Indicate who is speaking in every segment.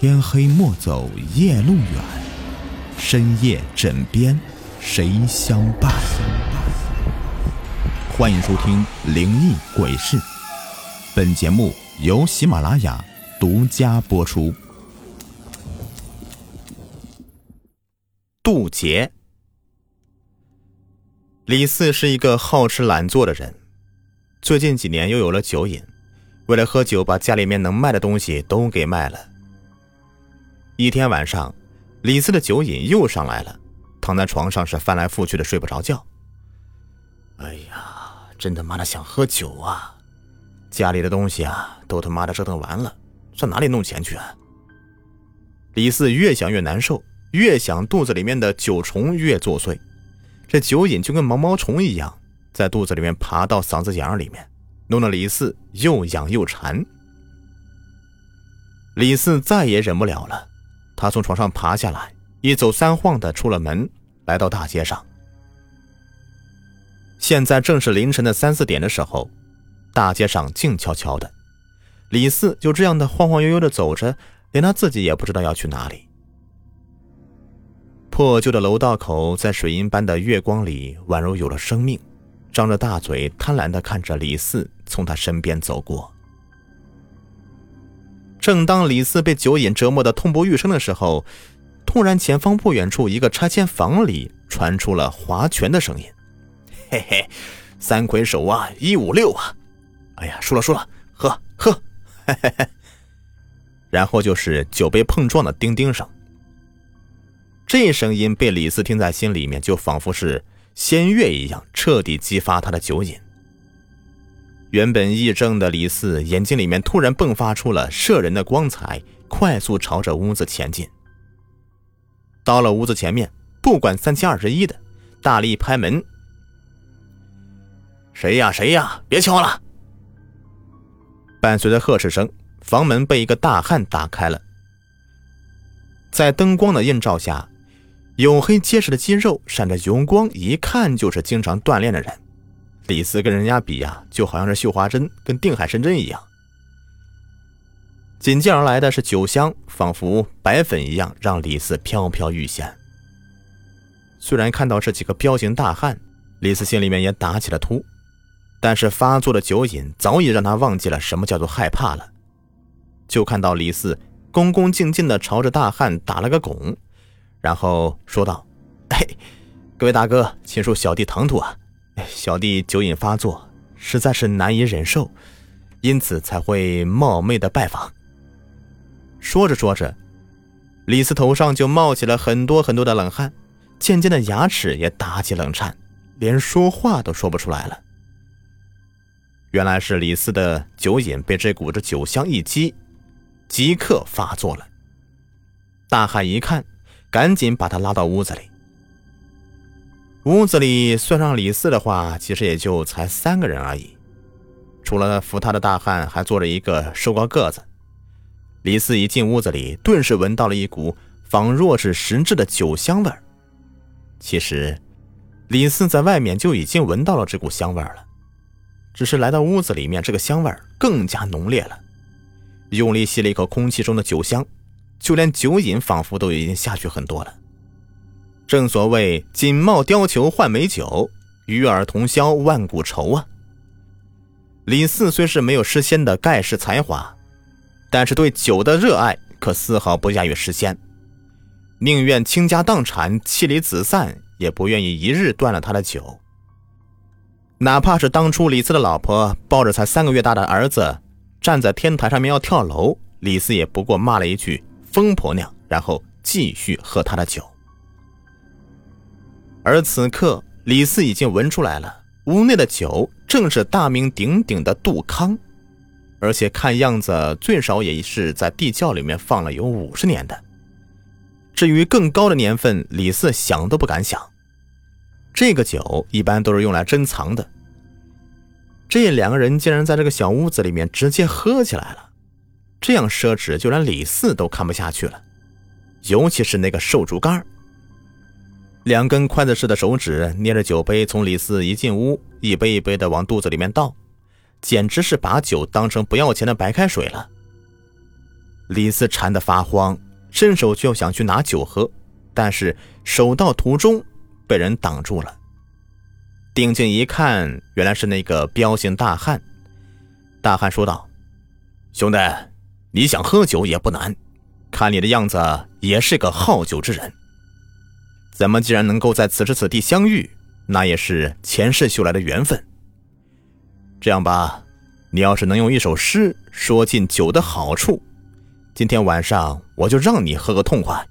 Speaker 1: 天黑莫走夜路远，深夜枕边谁相伴？欢迎收听《灵异鬼事》，本节目由喜马拉雅独家播出。
Speaker 2: 渡劫。李四是一个好吃懒做的人，最近几年又有了酒瘾，为了喝酒，把家里面能卖的东西都给卖了。一天晚上，李四的酒瘾又上来了，躺在床上是翻来覆去的睡不着觉。哎呀，真他妈的想喝酒啊！家里的东西啊，都他妈的折腾完了，上哪里弄钱去啊？李四越想越难受，越想肚子里面的酒虫越作祟，这酒瘾就跟毛毛虫一样，在肚子里面爬到嗓子眼里面，弄得李四又痒又馋。李四再也忍不了了。他从床上爬下来，一走三晃的出了门，来到大街上。现在正是凌晨的三四点的时候，大街上静悄悄的。李四就这样的晃晃悠悠的走着，连他自己也不知道要去哪里。破旧的楼道口在水银般的月光里，宛如有了生命，张着大嘴，贪婪的看着李四从他身边走过。正当李四被酒瘾折磨的痛不欲生的时候，突然前方不远处一个拆迁房里传出了划拳的声音：“嘿嘿，三魁首啊，一五六啊！哎呀，输了输了，喝喝！”嘿嘿嘿。然后就是酒杯碰撞的叮叮声。这声音被李四听在心里面，就仿佛是仙乐一样，彻底激发他的酒瘾。原本义正的李四眼睛里面突然迸发出了摄人的光彩，快速朝着屋子前进。到了屋子前面，不管三七二十一的，大力拍门：“谁呀？谁呀？别敲了！”伴随着呵斥声，房门被一个大汉打开了。在灯光的映照下，黝黑结实的肌肉闪着油光，一看就是经常锻炼的人。李四跟人家比呀，就好像是绣花针跟定海神针一样。紧接而来的是酒香，仿佛白粉一样，让李四飘飘欲仙。虽然看到这几个彪形大汉，李四心里面也打起了突，但是发作的酒瘾早已让他忘记了什么叫做害怕了。就看到李四恭恭敬敬地朝着大汉打了个拱，然后说道：“嘿，各位大哥，请恕小弟唐突啊。”小弟酒瘾发作，实在是难以忍受，因此才会冒昧的拜访。说着说着，李四头上就冒起了很多很多的冷汗，渐渐的牙齿也打起冷颤，连说话都说不出来了。原来是李四的酒瘾被这股子酒香一激，即刻发作了。大汉一看，赶紧把他拉到屋子里。屋子里算上李四的话，其实也就才三个人而已。除了扶他的大汉，还坐着一个瘦高个子。李四一进屋子里，顿时闻到了一股仿若是实质的酒香味儿。其实，李四在外面就已经闻到了这股香味儿了，只是来到屋子里面，这个香味儿更加浓烈了。用力吸了一口空气中的酒香，就连酒瘾仿佛都已经下去很多了。正所谓锦帽貂裘换美酒，与尔同销万古愁啊！李四虽是没有诗仙的盖世才华，但是对酒的热爱可丝毫不亚于诗仙，宁愿倾家荡产、妻离子散，也不愿意一日断了他的酒。哪怕是当初李四的老婆抱着才三个月大的儿子站在天台上面要跳楼，李四也不过骂了一句“疯婆娘”，然后继续喝他的酒。而此刻，李四已经闻出来了，屋内的酒正是大名鼎鼎的杜康，而且看样子最少也是在地窖里面放了有五十年的。至于更高的年份，李四想都不敢想。这个酒一般都是用来珍藏的。这两个人竟然在这个小屋子里面直接喝起来了，这样奢侈，就连李四都看不下去了，尤其是那个瘦竹竿两根筷子似的手指捏着酒杯，从李四一进屋，一杯一杯的往肚子里面倒，简直是把酒当成不要钱的白开水了。李四馋得发慌，伸手就想去拿酒喝，但是手到途中被人挡住了。定睛一看，原来是那个彪形大汉。大汉说道：“兄弟，你想喝酒也不难，看你的样子也是个好酒之人。咱们既然能够在此时此地相遇，那也是前世修来的缘分。这样吧，你要是能用一首诗说尽酒的好处，今天晚上我就让你喝个痛快。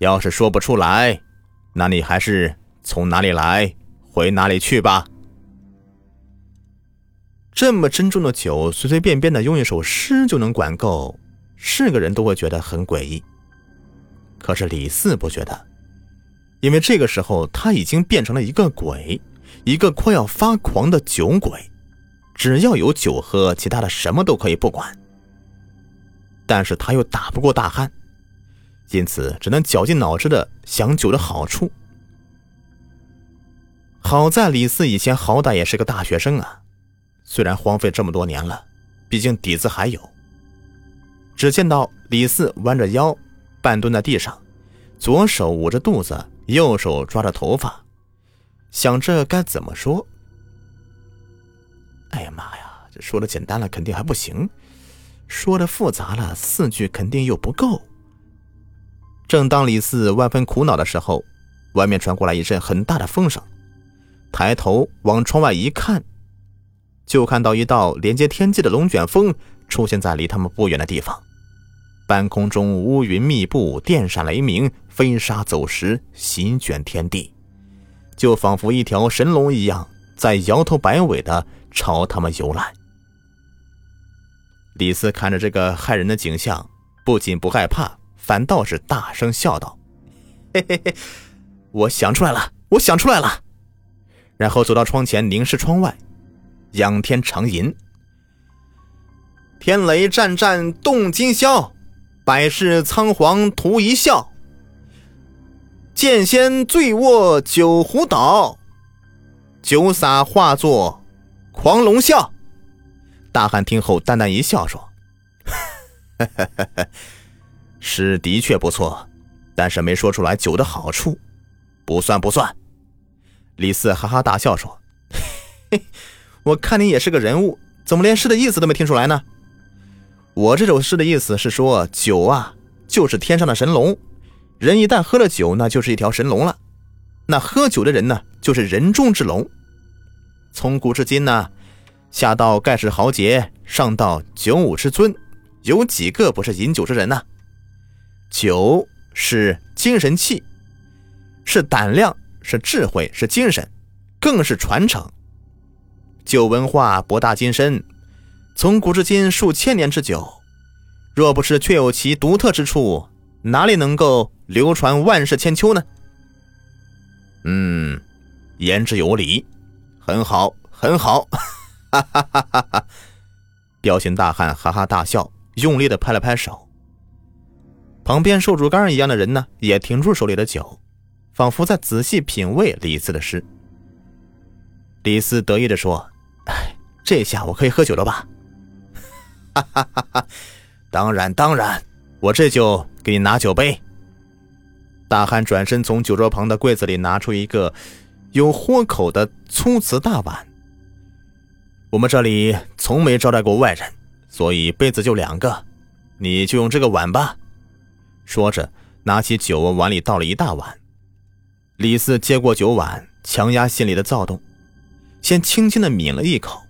Speaker 2: 要是说不出来，那你还是从哪里来回哪里去吧。”这么珍重的酒，随随便便的用一首诗就能管够，是个人都会觉得很诡异。可是李四不觉得，因为这个时候他已经变成了一个鬼，一个快要发狂的酒鬼，只要有酒喝，其他的什么都可以不管。但是他又打不过大汉，因此只能绞尽脑汁的想酒的好处。好在李四以前好歹也是个大学生啊。虽然荒废这么多年了，毕竟底子还有。只见到李四弯着腰，半蹲在地上，左手捂着肚子，右手抓着头发，想着该怎么说。哎呀妈呀，这说的简单了肯定还不行，说的复杂了四句肯定又不够。正当李四万分苦恼的时候，外面传过来一阵很大的风声，抬头往窗外一看。就看到一道连接天际的龙卷风出现在离他们不远的地方，半空中乌云密布，电闪雷鸣，飞沙走石，席卷天地，就仿佛一条神龙一样在摇头摆尾的朝他们游来。李斯看着这个骇人的景象，不仅不害怕，反倒是大声笑道：“嘿嘿嘿，我想出来了，我想出来了！”然后走到窗前，凝视窗外。仰天长吟：“天雷战战动今宵，百世仓皇图一笑。剑仙醉卧九湖岛，酒洒化作狂龙啸。”大汉听后淡淡一笑，说：“ 诗的确不错，但是没说出来酒的好处，不算不算。”李四哈哈大笑说：“。”我看你也是个人物，怎么连诗的意思都没听出来呢？我这首诗的意思是说，酒啊，就是天上的神龙，人一旦喝了酒，那就是一条神龙了。那喝酒的人呢，就是人中之龙。从古至今呢，下到盖世豪杰，上到九五之尊，有几个不是饮酒之人呢？酒是精神气，是胆量，是智慧，是精神，更是传承。酒文化博大精深，从古至今数千年之久，若不是确有其独特之处，哪里能够流传万世千秋呢？嗯，言之有理，很好，很好，哈哈哈哈哈！彪形大汉哈哈大笑，用力的拍了拍手。旁边瘦竹竿一样的人呢，也停住手里的酒，仿佛在仔细品味李斯的诗。李斯得意的说。这下我可以喝酒了吧？哈哈哈哈当然当然，我这就给你拿酒杯。大汉转身从酒桌旁的柜子里拿出一个有豁口的粗瓷大碗。我们这里从没招待过外人，所以杯子就两个，你就用这个碗吧。说着，拿起酒往碗里倒了一大碗。李四接过酒碗，强压心里的躁动，先轻轻的抿了一口。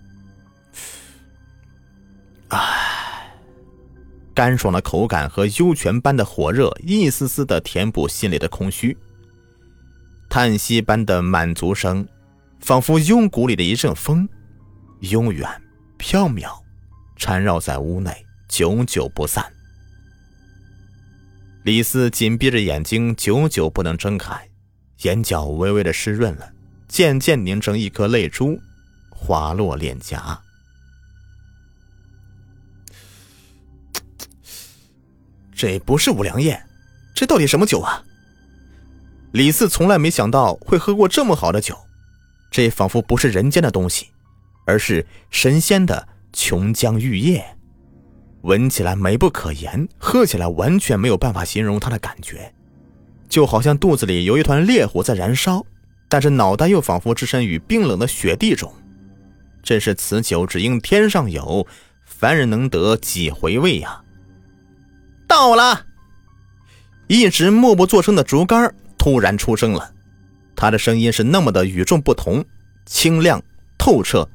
Speaker 2: 唉，干爽的口感和幽泉般的火热，一丝丝的填补心里的空虚。叹息般的满足声，仿佛幽谷里的一阵风，悠远飘渺，缠绕在屋内，久久不散。李四紧闭着眼睛，久久不能睁开，眼角微微的湿润了，渐渐凝成一颗泪珠，滑落脸颊。这不是五粮液，这到底什么酒啊？李四从来没想到会喝过这么好的酒，这仿佛不是人间的东西，而是神仙的琼浆玉液。闻起来美不可言，喝起来完全没有办法形容它的感觉，就好像肚子里有一团烈火在燃烧，但是脑袋又仿佛置身于冰冷的雪地中。真是此酒只应天上有，凡人能得几回味呀！到了，一直默不作声的竹竿突然出声了，他的声音是那么的与众不同，清亮透彻，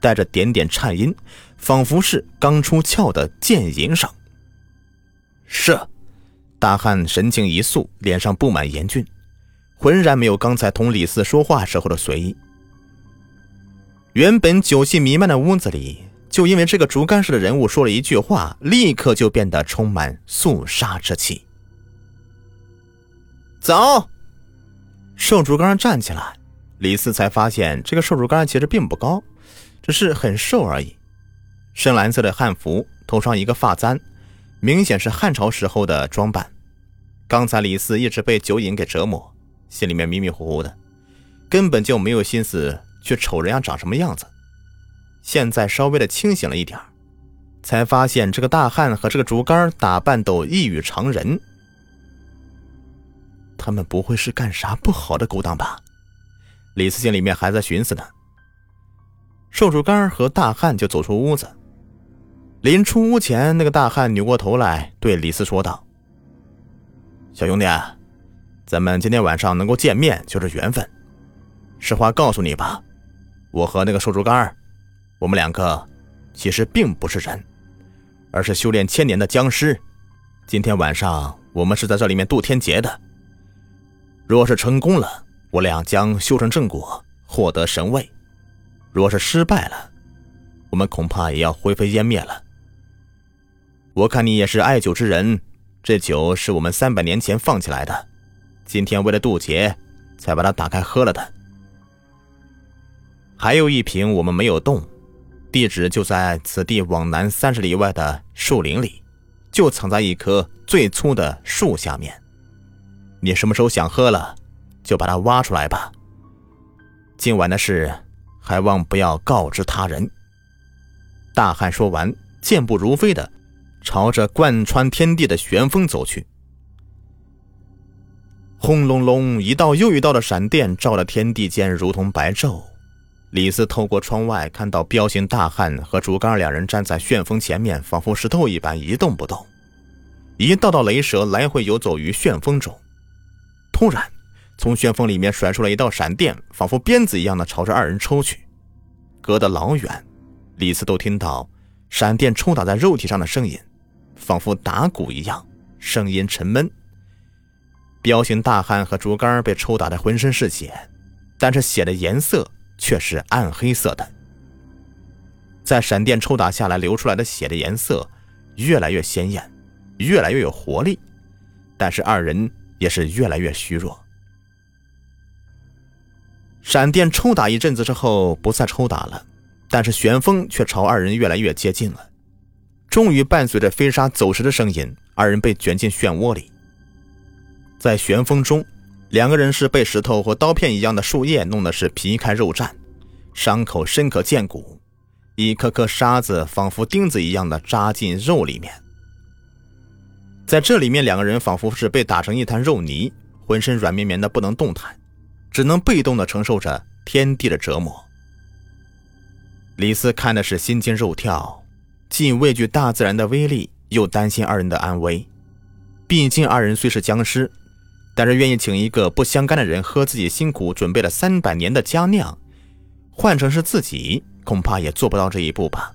Speaker 2: 带着点点颤音，仿佛是刚出鞘的剑吟声。是，大汉神情一肃，脸上布满严峻，浑然没有刚才同李四说话时候的随意。原本酒气弥漫的屋子里，就因为这个竹竿式的人物说了一句话，立刻就变得充满肃杀之气。走，瘦竹竿站起来，李四才发现这个瘦竹竿其实并不高，只是很瘦而已。深蓝色的汉服，头上一个发簪，明显是汉朝时候的装扮。刚才李四一直被酒瘾给折磨，心里面迷迷糊糊的，根本就没有心思。去瞅人家长什么样子，现在稍微的清醒了一点才发现这个大汉和这个竹竿打扮都异于常人。他们不会是干啥不好的勾当吧？李四心里面还在寻思呢。瘦竹竿和大汉就走出屋子，临出屋前，那个大汉扭过头来对李四说道：“小兄弟，咱们今天晚上能够见面就是缘分，实话告诉你吧。”我和那个瘦竹竿我们两个其实并不是人，而是修炼千年的僵尸。今天晚上我们是在这里面渡天劫的。若是成功了，我俩将修成正果，获得神位；若是失败了，我们恐怕也要灰飞烟灭了。我看你也是爱酒之人，这酒是我们三百年前放起来的，今天为了渡劫才把它打开喝了的。还有一瓶我们没有动，地址就在此地往南三十里外的树林里，就藏在一棵最粗的树下面。你什么时候想喝了，就把它挖出来吧。今晚的事，还望不要告知他人。大汉说完，健步如飞的朝着贯穿天地的旋风走去。轰隆隆，一道又一道的闪电照得天地间如同白昼。李四透过窗外看到彪形大汉和竹竿两人站在旋风前面，仿佛石头一般一动不动。一道道雷蛇来回游走于旋风中。突然，从旋风里面甩出了一道闪电，仿佛鞭子一样的朝着二人抽去。隔得老远，李四都听到闪电抽打在肉体上的声音，仿佛打鼓一样，声音沉闷。彪形大汉和竹竿被抽打的浑身是血，但是血的颜色。却是暗黑色的，在闪电抽打下来流出来的血的颜色越来越鲜艳，越来越有活力，但是二人也是越来越虚弱。闪电抽打一阵子之后不再抽打了，但是旋风却朝二人越来越接近了。终于伴随着飞沙走石的声音，二人被卷进漩涡里，在旋风中。两个人是被石头或刀片一样的树叶弄得是皮开肉绽，伤口深可见骨，一颗颗沙子仿佛钉子一样的扎进肉里面。在这里面，两个人仿佛是被打成一滩肉泥，浑身软绵绵的不能动弹，只能被动的承受着天地的折磨。李四看的是心惊肉跳，既畏惧大自然的威力，又担心二人的安危。毕竟二人虽是僵尸。但是愿意请一个不相干的人喝自己辛苦准备了三百年的佳酿，换成是自己，恐怕也做不到这一步吧。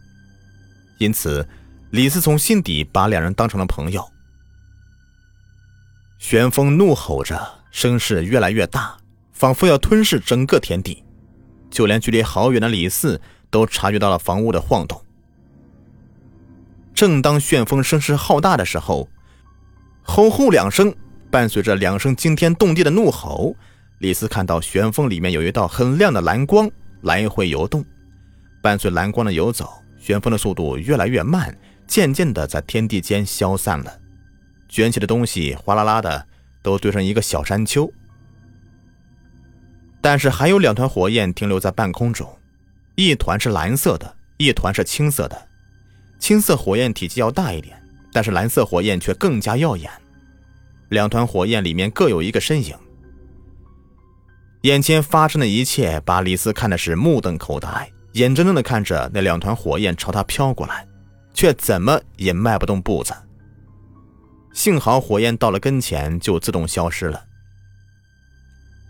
Speaker 2: 因此，李四从心底把两人当成了朋友。旋风怒吼着，声势越来越大，仿佛要吞噬整个天地。就连距离好远的李四都察觉到了房屋的晃动。正当旋风声势浩大的时候，吼吼两声。伴随着两声惊天动地的怒吼，李斯看到旋风里面有一道很亮的蓝光来回游动。伴随蓝光的游走，旋风的速度越来越慢，渐渐的在天地间消散了。卷起的东西哗啦啦的都堆成一个小山丘。但是还有两团火焰停留在半空中，一团是蓝色的，一团是青色的。青色火焰体积要大一点，但是蓝色火焰却更加耀眼。两团火焰里面各有一个身影。眼前发生的一切把李斯看的是目瞪口呆，眼睁睁的看着那两团火焰朝他飘过来，却怎么也迈不动步子。幸好火焰到了跟前就自动消失了。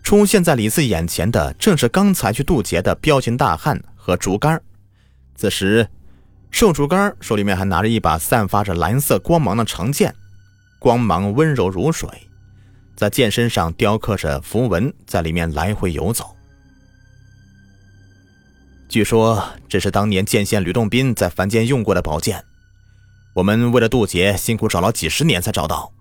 Speaker 2: 出现在李四眼前的正是刚才去渡劫的彪形大汉和竹竿。此时。瘦竹竿手里面还拿着一把散发着蓝色光芒的长剑，光芒温柔如水，在剑身上雕刻着符文，在里面来回游走。据说这是当年剑仙吕洞宾在凡间用过的宝剑，我们为了渡劫辛苦找了几十年才找到。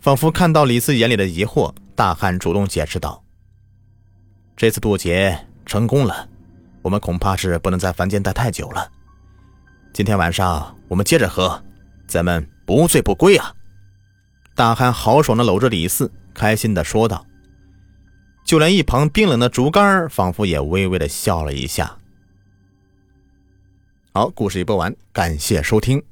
Speaker 2: 仿佛看到李四眼里的疑惑，大汉主动解释道：“这次渡劫成功了。”我们恐怕是不能在凡间待太久了。今天晚上我们接着喝，咱们不醉不归啊！大汉豪爽的搂着李四，开心的说道。就连一旁冰冷的竹竿仿佛也微微的笑了一下。好，故事已播完，感谢收听。